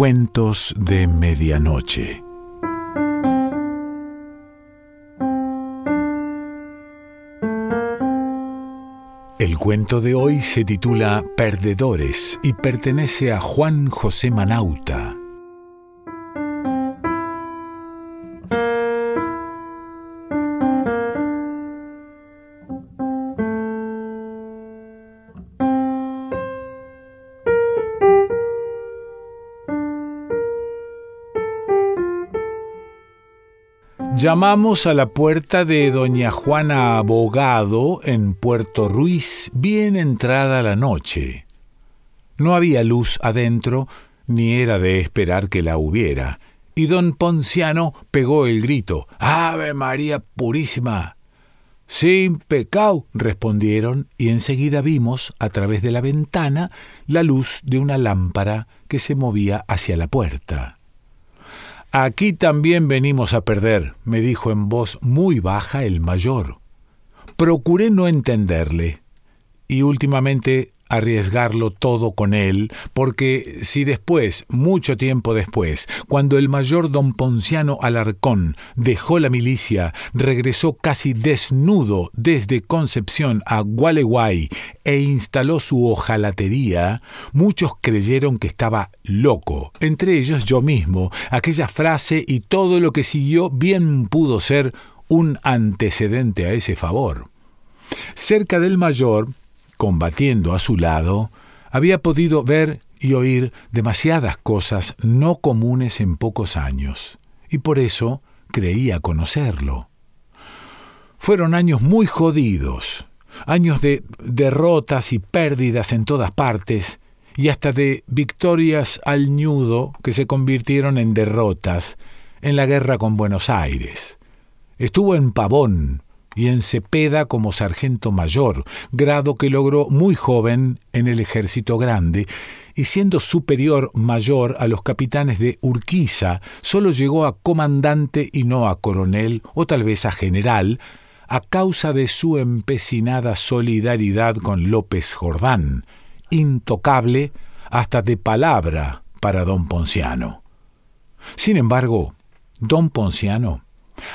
Cuentos de Medianoche. El cuento de hoy se titula Perdedores y pertenece a Juan José Manauta. Llamamos a la puerta de doña Juana Abogado en Puerto Ruiz bien entrada la noche. No había luz adentro, ni era de esperar que la hubiera, y don Ponciano pegó el grito Ave María Purísima. Sin pecado, respondieron, y enseguida vimos, a través de la ventana, la luz de una lámpara que se movía hacia la puerta. Aquí también venimos a perder, me dijo en voz muy baja el mayor. Procuré no entenderle, y últimamente arriesgarlo todo con él, porque si después, mucho tiempo después, cuando el mayor don Ponciano Alarcón dejó la milicia, regresó casi desnudo desde Concepción a Gualeguay e instaló su ojalatería, muchos creyeron que estaba loco, entre ellos yo mismo. Aquella frase y todo lo que siguió bien pudo ser un antecedente a ese favor. Cerca del mayor, combatiendo a su lado, había podido ver y oír demasiadas cosas no comunes en pocos años, y por eso creía conocerlo. Fueron años muy jodidos, años de derrotas y pérdidas en todas partes, y hasta de victorias al ñudo que se convirtieron en derrotas en la guerra con Buenos Aires. Estuvo en Pavón, y en Cepeda como sargento mayor, grado que logró muy joven en el ejército grande, y siendo superior mayor a los capitanes de Urquiza, solo llegó a comandante y no a coronel o tal vez a general, a causa de su empecinada solidaridad con López Jordán, intocable hasta de palabra para don Ponciano. Sin embargo, don Ponciano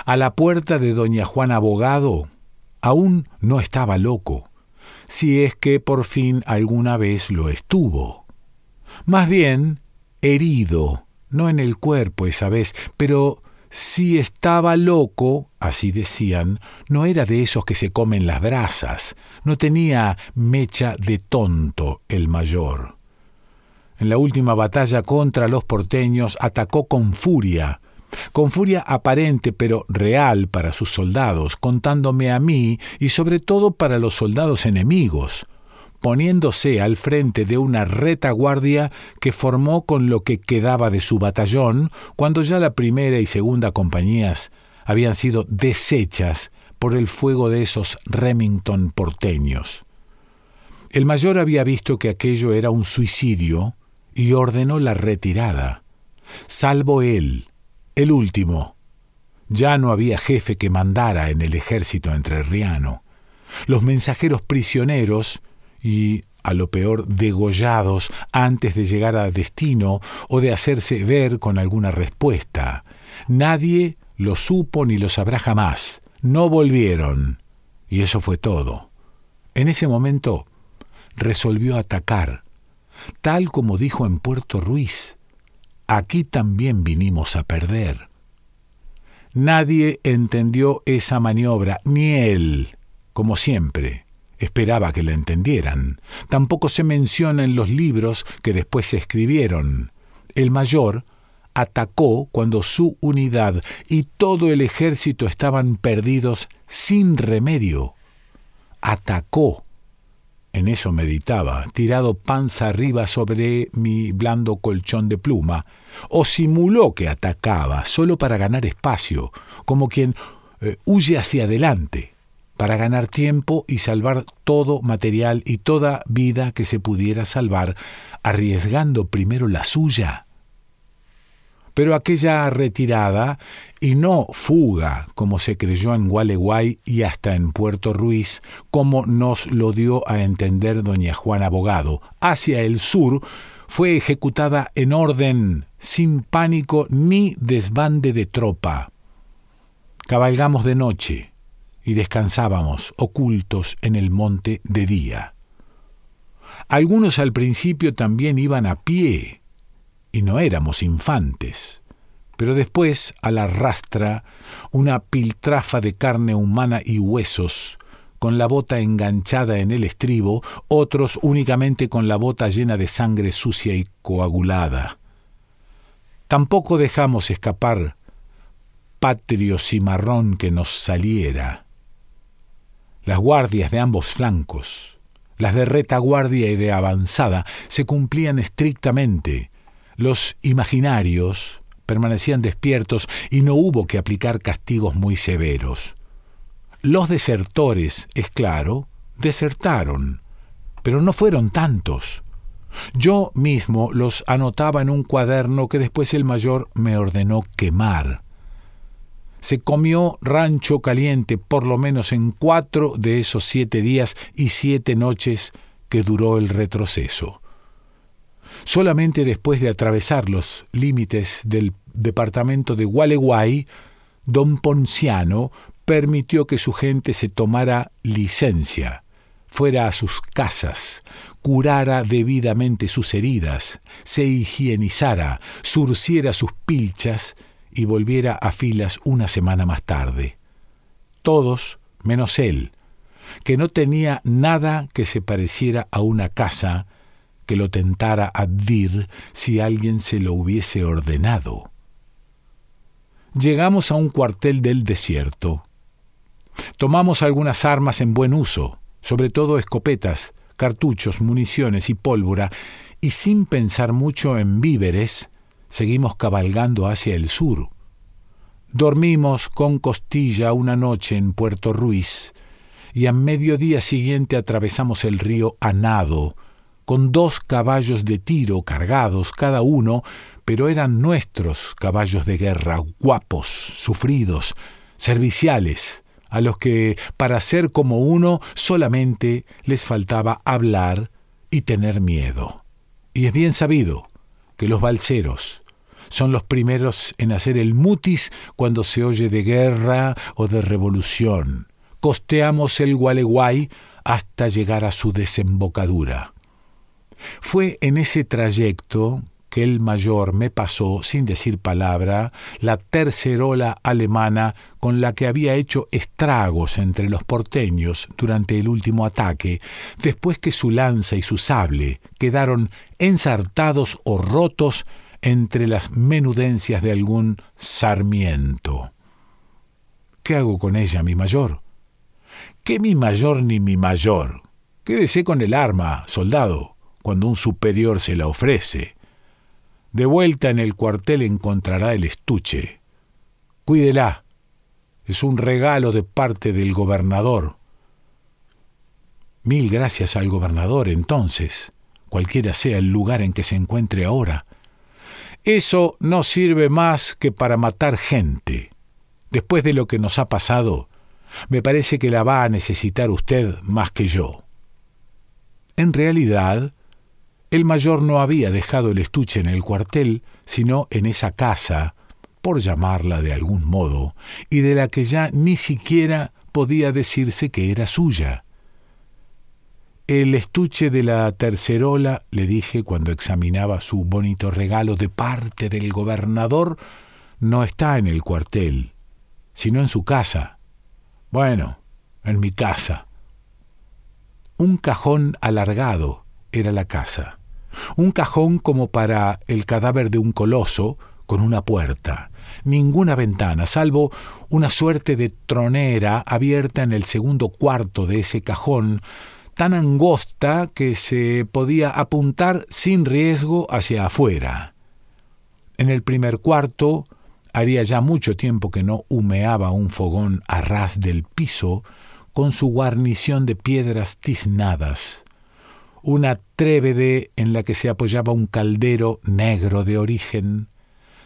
a la puerta de doña Juana Abogado, aún no estaba loco, si es que por fin alguna vez lo estuvo. Más bien, herido, no en el cuerpo esa vez, pero si estaba loco, así decían, no era de esos que se comen las brasas, no tenía mecha de tonto el mayor. En la última batalla contra los porteños atacó con furia, con furia aparente pero real para sus soldados, contándome a mí y sobre todo para los soldados enemigos, poniéndose al frente de una retaguardia que formó con lo que quedaba de su batallón, cuando ya la primera y segunda compañías habían sido deshechas por el fuego de esos Remington porteños. El mayor había visto que aquello era un suicidio y ordenó la retirada. Salvo él, el último. Ya no había jefe que mandara en el ejército entrerriano. Los mensajeros prisioneros y, a lo peor, degollados antes de llegar a destino o de hacerse ver con alguna respuesta. Nadie lo supo ni lo sabrá jamás. No volvieron. Y eso fue todo. En ese momento resolvió atacar, tal como dijo en Puerto Ruiz aquí también vinimos a perder. Nadie entendió esa maniobra, ni él, como siempre. Esperaba que la entendieran. Tampoco se menciona en los libros que después se escribieron. El mayor atacó cuando su unidad y todo el ejército estaban perdidos sin remedio. Atacó en eso meditaba, tirado panza arriba sobre mi blando colchón de pluma, o simuló que atacaba solo para ganar espacio, como quien eh, huye hacia adelante, para ganar tiempo y salvar todo material y toda vida que se pudiera salvar, arriesgando primero la suya pero aquella retirada, y no fuga, como se creyó en Gualeguay y hasta en Puerto Ruiz, como nos lo dio a entender doña Juana Abogado, hacia el sur, fue ejecutada en orden, sin pánico ni desbande de tropa. Cabalgamos de noche y descansábamos ocultos en el monte de día. Algunos al principio también iban a pie, y no éramos infantes, pero después, a la rastra, una piltrafa de carne humana y huesos, con la bota enganchada en el estribo, otros únicamente con la bota llena de sangre sucia y coagulada. Tampoco dejamos escapar patrio cimarrón que nos saliera. Las guardias de ambos flancos, las de retaguardia y de avanzada, se cumplían estrictamente. Los imaginarios permanecían despiertos y no hubo que aplicar castigos muy severos. Los desertores, es claro, desertaron, pero no fueron tantos. Yo mismo los anotaba en un cuaderno que después el mayor me ordenó quemar. Se comió rancho caliente por lo menos en cuatro de esos siete días y siete noches que duró el retroceso. Solamente después de atravesar los límites del departamento de Gualeguay, don Ponciano permitió que su gente se tomara licencia, fuera a sus casas, curara debidamente sus heridas, se higienizara, surciera sus pilchas y volviera a filas una semana más tarde. Todos menos él, que no tenía nada que se pareciera a una casa que lo tentara a dir si alguien se lo hubiese ordenado. Llegamos a un cuartel del desierto. Tomamos algunas armas en buen uso, sobre todo escopetas, cartuchos, municiones y pólvora, y sin pensar mucho en víveres, seguimos cabalgando hacia el sur. Dormimos con costilla una noche en Puerto Ruiz, y a mediodía siguiente atravesamos el río a nado, con dos caballos de tiro cargados cada uno, pero eran nuestros caballos de guerra, guapos, sufridos, serviciales, a los que, para ser como uno, solamente les faltaba hablar y tener miedo. Y es bien sabido que los balseros son los primeros en hacer el mutis cuando se oye de guerra o de revolución. Costeamos el Gualeguay hasta llegar a su desembocadura. Fue en ese trayecto que el mayor me pasó, sin decir palabra, la tercerola alemana con la que había hecho estragos entre los porteños durante el último ataque, después que su lanza y su sable quedaron ensartados o rotos entre las menudencias de algún sarmiento. ¿Qué hago con ella, mi mayor? ¿Qué mi mayor ni mi mayor? Quédese con el arma, soldado, cuando un superior se la ofrece. De vuelta en el cuartel encontrará el estuche. Cuídela. Es un regalo de parte del gobernador. Mil gracias al gobernador entonces, cualquiera sea el lugar en que se encuentre ahora. Eso no sirve más que para matar gente. Después de lo que nos ha pasado, me parece que la va a necesitar usted más que yo. En realidad, el mayor no había dejado el estuche en el cuartel, sino en esa casa, por llamarla de algún modo, y de la que ya ni siquiera podía decirse que era suya. El estuche de la tercerola, le dije cuando examinaba su bonito regalo de parte del gobernador, no está en el cuartel, sino en su casa. Bueno, en mi casa. Un cajón alargado era la casa. Un cajón como para el cadáver de un coloso, con una puerta, ninguna ventana, salvo una suerte de tronera abierta en el segundo cuarto de ese cajón, tan angosta que se podía apuntar sin riesgo hacia afuera. En el primer cuarto haría ya mucho tiempo que no humeaba un fogón a ras del piso, con su guarnición de piedras tiznadas una trévede en la que se apoyaba un caldero negro de origen.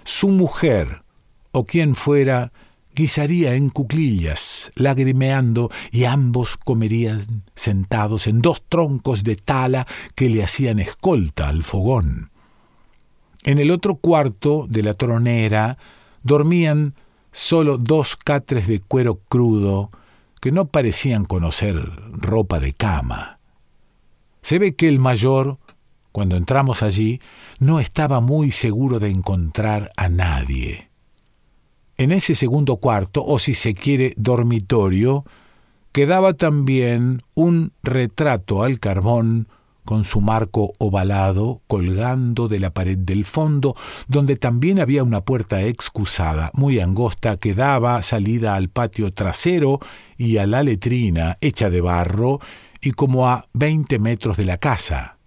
Su mujer, o quien fuera, guisaría en cuclillas, lagrimeando, y ambos comerían sentados en dos troncos de tala que le hacían escolta al fogón. En el otro cuarto de la tronera dormían solo dos catres de cuero crudo que no parecían conocer ropa de cama. Se ve que el mayor, cuando entramos allí, no estaba muy seguro de encontrar a nadie. En ese segundo cuarto, o si se quiere dormitorio, quedaba también un retrato al carbón con su marco ovalado colgando de la pared del fondo, donde también había una puerta excusada, muy angosta, que daba salida al patio trasero y a la letrina, hecha de barro, y como a veinte metros de la casa.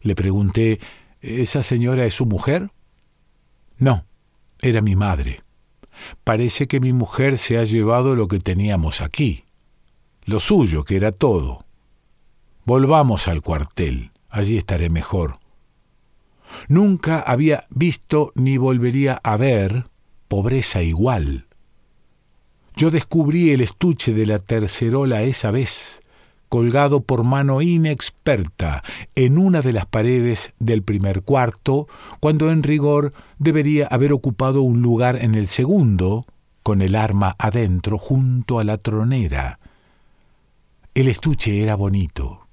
Le pregunté, ¿esa señora es su mujer? No, era mi madre. Parece que mi mujer se ha llevado lo que teníamos aquí, lo suyo, que era todo. Volvamos al cuartel, allí estaré mejor. Nunca había visto ni volvería a ver pobreza igual. Yo descubrí el estuche de la tercerola esa vez, colgado por mano inexperta en una de las paredes del primer cuarto, cuando en rigor debería haber ocupado un lugar en el segundo, con el arma adentro junto a la tronera. El estuche era bonito,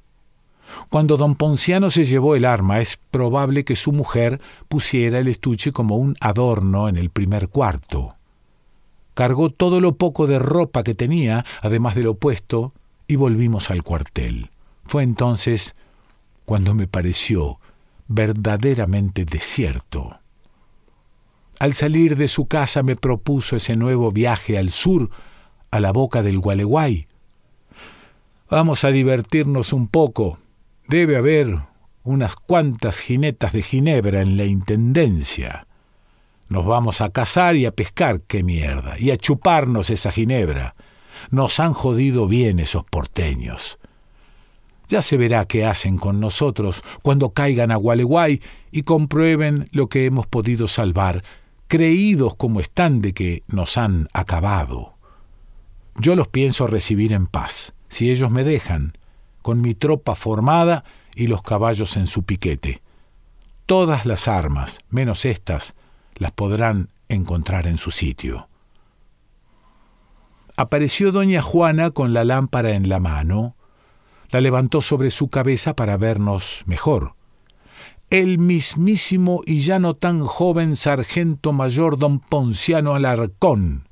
cuando don Ponciano se llevó el arma, es probable que su mujer pusiera el estuche como un adorno en el primer cuarto. Cargó todo lo poco de ropa que tenía, además de lo puesto, y volvimos al cuartel. Fue entonces cuando me pareció verdaderamente desierto. Al salir de su casa me propuso ese nuevo viaje al sur, a la boca del Gualeguay. Vamos a divertirnos un poco, Debe haber unas cuantas jinetas de Ginebra en la Intendencia. Nos vamos a cazar y a pescar, qué mierda, y a chuparnos esa Ginebra. Nos han jodido bien esos porteños. Ya se verá qué hacen con nosotros cuando caigan a Gualeguay y comprueben lo que hemos podido salvar, creídos como están de que nos han acabado. Yo los pienso recibir en paz, si ellos me dejan, con mi tropa formada y los caballos en su piquete. Todas las armas, menos estas, las podrán encontrar en su sitio. Apareció doña Juana con la lámpara en la mano, la levantó sobre su cabeza para vernos mejor. El mismísimo y ya no tan joven sargento mayor don Ponciano Alarcón.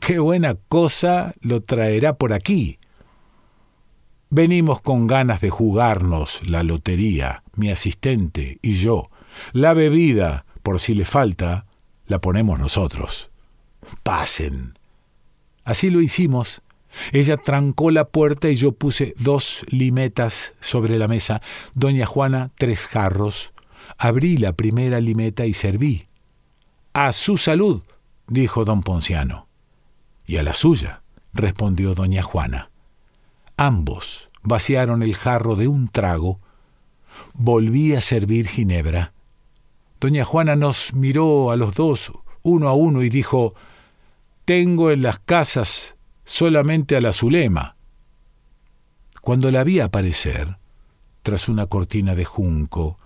Qué buena cosa lo traerá por aquí. Venimos con ganas de jugarnos la lotería, mi asistente y yo. La bebida, por si le falta, la ponemos nosotros. Pasen. Así lo hicimos. Ella trancó la puerta y yo puse dos limetas sobre la mesa, doña Juana tres jarros. Abrí la primera limeta y serví. A su salud, dijo don Ponciano. Y a la suya, respondió doña Juana. Ambos vaciaron el jarro de un trago. Volví a servir ginebra. Doña Juana nos miró a los dos, uno a uno, y dijo, Tengo en las casas solamente a la Zulema. Cuando la vi aparecer, tras una cortina de junco,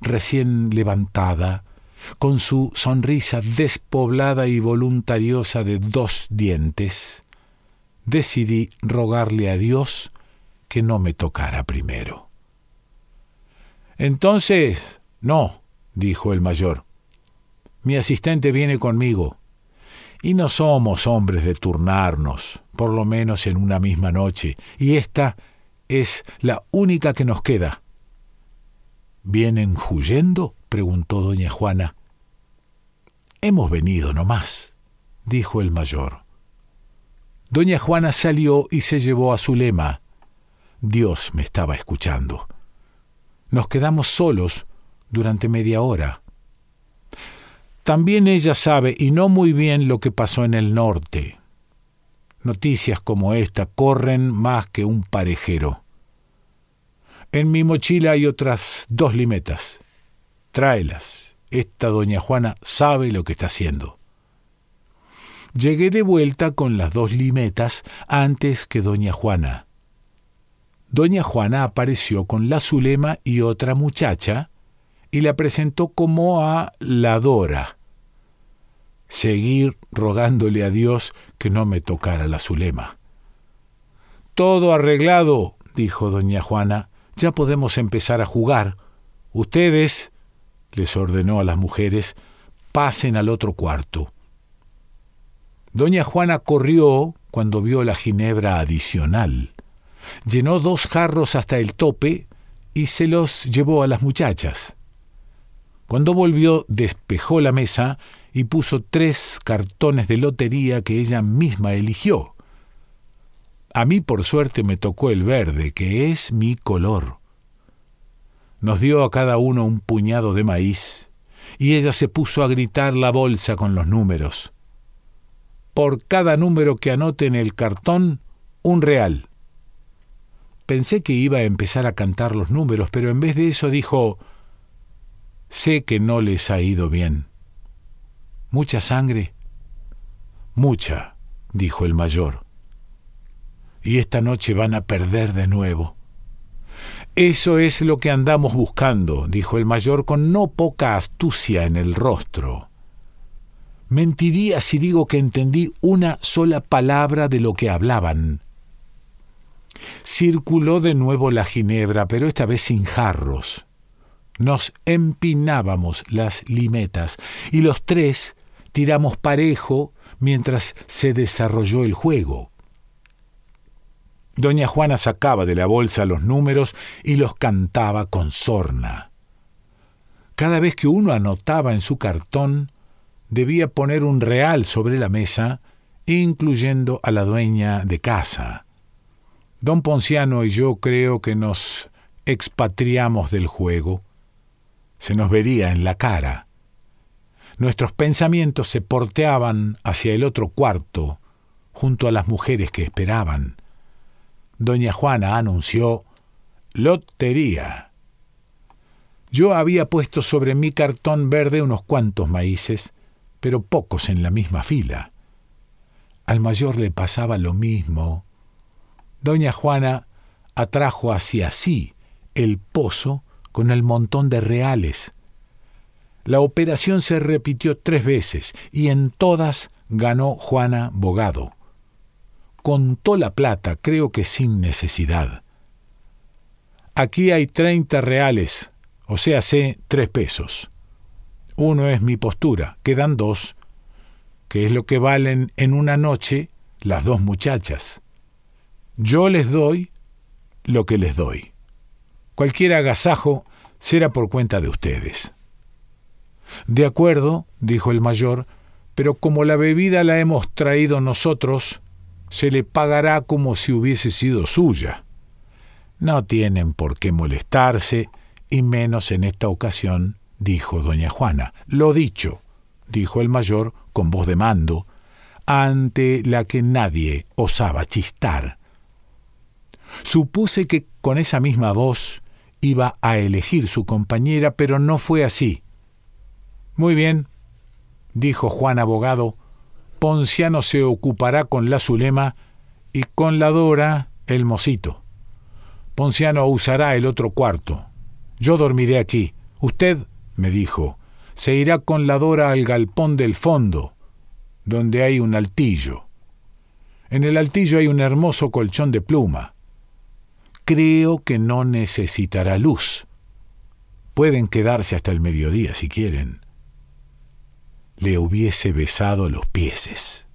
recién levantada, con su sonrisa despoblada y voluntariosa de dos dientes, decidí rogarle a Dios que no me tocara primero. Entonces, no, dijo el mayor. Mi asistente viene conmigo. Y no somos hombres de turnarnos, por lo menos en una misma noche, y esta es la única que nos queda. ¿Vienen huyendo? preguntó doña Juana. Hemos venido no más, dijo el mayor. Doña Juana salió y se llevó a Zulema. Dios me estaba escuchando. Nos quedamos solos durante media hora. También ella sabe, y no muy bien, lo que pasó en el norte. Noticias como esta corren más que un parejero. En mi mochila hay otras dos limetas. Tráelas. Esta doña Juana sabe lo que está haciendo. Llegué de vuelta con las dos limetas antes que doña Juana. Doña Juana apareció con la Zulema y otra muchacha y la presentó como a la Dora. Seguir rogándole a Dios que no me tocara la Zulema. Todo arreglado, dijo doña Juana, ya podemos empezar a jugar. Ustedes, les ordenó a las mujeres, pasen al otro cuarto. Doña Juana corrió cuando vio la ginebra adicional. Llenó dos jarros hasta el tope y se los llevó a las muchachas. Cuando volvió, despejó la mesa y puso tres cartones de lotería que ella misma eligió. A mí, por suerte, me tocó el verde, que es mi color. Nos dio a cada uno un puñado de maíz, y ella se puso a gritar la bolsa con los números. Por cada número que anote en el cartón, un real. Pensé que iba a empezar a cantar los números, pero en vez de eso dijo, Sé que no les ha ido bien. ¿Mucha sangre? Mucha, dijo el mayor. Y esta noche van a perder de nuevo. Eso es lo que andamos buscando, dijo el mayor con no poca astucia en el rostro. Mentiría si digo que entendí una sola palabra de lo que hablaban. Circuló de nuevo la ginebra, pero esta vez sin jarros. Nos empinábamos las limetas y los tres tiramos parejo mientras se desarrolló el juego. Doña Juana sacaba de la bolsa los números y los cantaba con sorna. Cada vez que uno anotaba en su cartón, debía poner un real sobre la mesa, incluyendo a la dueña de casa. Don Ponciano y yo creo que nos expatriamos del juego. Se nos vería en la cara. Nuestros pensamientos se porteaban hacia el otro cuarto, junto a las mujeres que esperaban. Doña Juana anunció Lotería. Yo había puesto sobre mi cartón verde unos cuantos maíces, pero pocos en la misma fila. Al mayor le pasaba lo mismo doña Juana atrajo hacia sí el pozo con el montón de reales. La operación se repitió tres veces y en todas ganó Juana Bogado. Contó la plata, creo que sin necesidad. Aquí hay treinta reales, o sea, sé tres pesos. Uno es mi postura, quedan dos, que es lo que valen en una noche las dos muchachas. Yo les doy lo que les doy. Cualquier agasajo será por cuenta de ustedes. De acuerdo, dijo el mayor, pero como la bebida la hemos traído nosotros, se le pagará como si hubiese sido suya. No tienen por qué molestarse, y menos en esta ocasión, dijo doña Juana. Lo dicho, dijo el mayor con voz de mando, ante la que nadie osaba chistar. Supuse que con esa misma voz iba a elegir su compañera, pero no fue así. Muy bien, dijo Juan Abogado, Ponciano se ocupará con la Zulema y con la Dora el mocito. Ponciano usará el otro cuarto. Yo dormiré aquí. Usted, me dijo, se irá con la Dora al galpón del fondo, donde hay un altillo. En el altillo hay un hermoso colchón de pluma creo que no necesitará luz. Pueden quedarse hasta el mediodía si quieren. Le hubiese besado los pieses.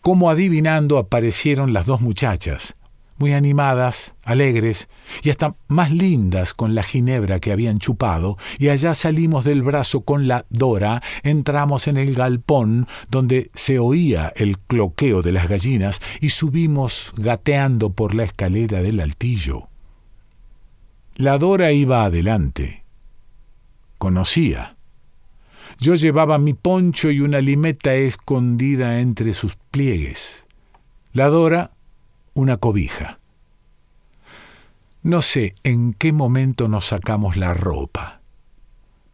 Como adivinando aparecieron las dos muchachas, muy animadas, alegres y hasta más lindas con la ginebra que habían chupado, y allá salimos del brazo con la Dora, entramos en el galpón donde se oía el cloqueo de las gallinas y subimos gateando por la escalera del altillo. La Dora iba adelante. Conocía. Yo llevaba mi poncho y una limeta escondida entre sus pliegues. La Dora una cobija. No sé en qué momento nos sacamos la ropa,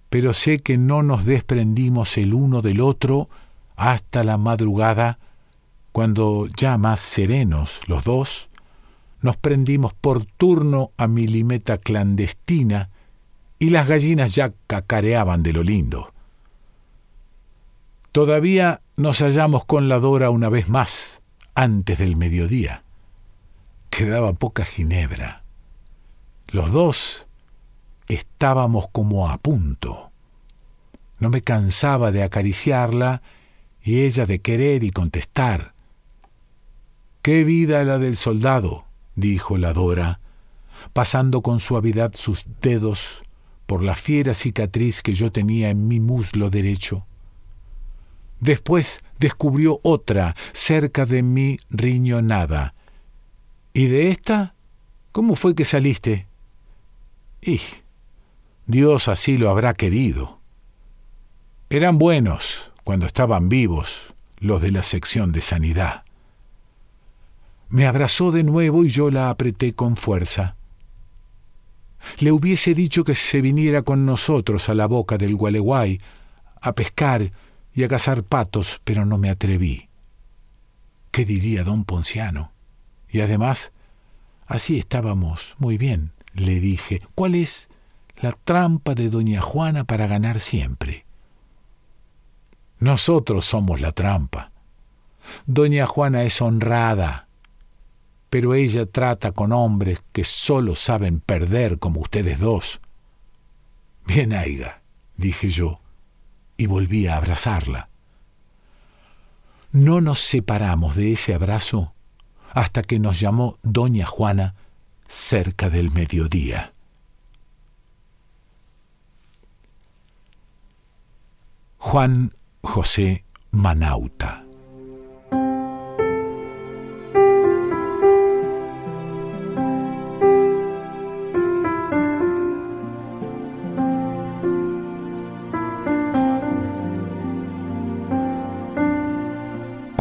pero sé que no nos desprendimos el uno del otro hasta la madrugada, cuando ya más serenos los dos, nos prendimos por turno a mi limeta clandestina y las gallinas ya cacareaban de lo lindo. Todavía nos hallamos con la Dora una vez más, antes del mediodía. Quedaba poca ginebra. Los dos estábamos como a punto. No me cansaba de acariciarla y ella de querer y contestar. Qué vida la del soldado, dijo la Dora, pasando con suavidad sus dedos por la fiera cicatriz que yo tenía en mi muslo derecho. Después descubrió otra cerca de mi riñonada. ¿Y de esta? ¿Cómo fue que saliste? Y Dios así lo habrá querido. Eran buenos cuando estaban vivos los de la sección de sanidad. Me abrazó de nuevo y yo la apreté con fuerza. Le hubiese dicho que se viniera con nosotros a la boca del Gualeguay a pescar y a cazar patos, pero no me atreví. ¿Qué diría don Ponciano? Y además, así estábamos muy bien, le dije. ¿Cuál es la trampa de doña Juana para ganar siempre? Nosotros somos la trampa. Doña Juana es honrada, pero ella trata con hombres que solo saben perder como ustedes dos. Bien, Aiga, dije yo, y volví a abrazarla. No nos separamos de ese abrazo hasta que nos llamó doña Juana cerca del mediodía. Juan José Manauta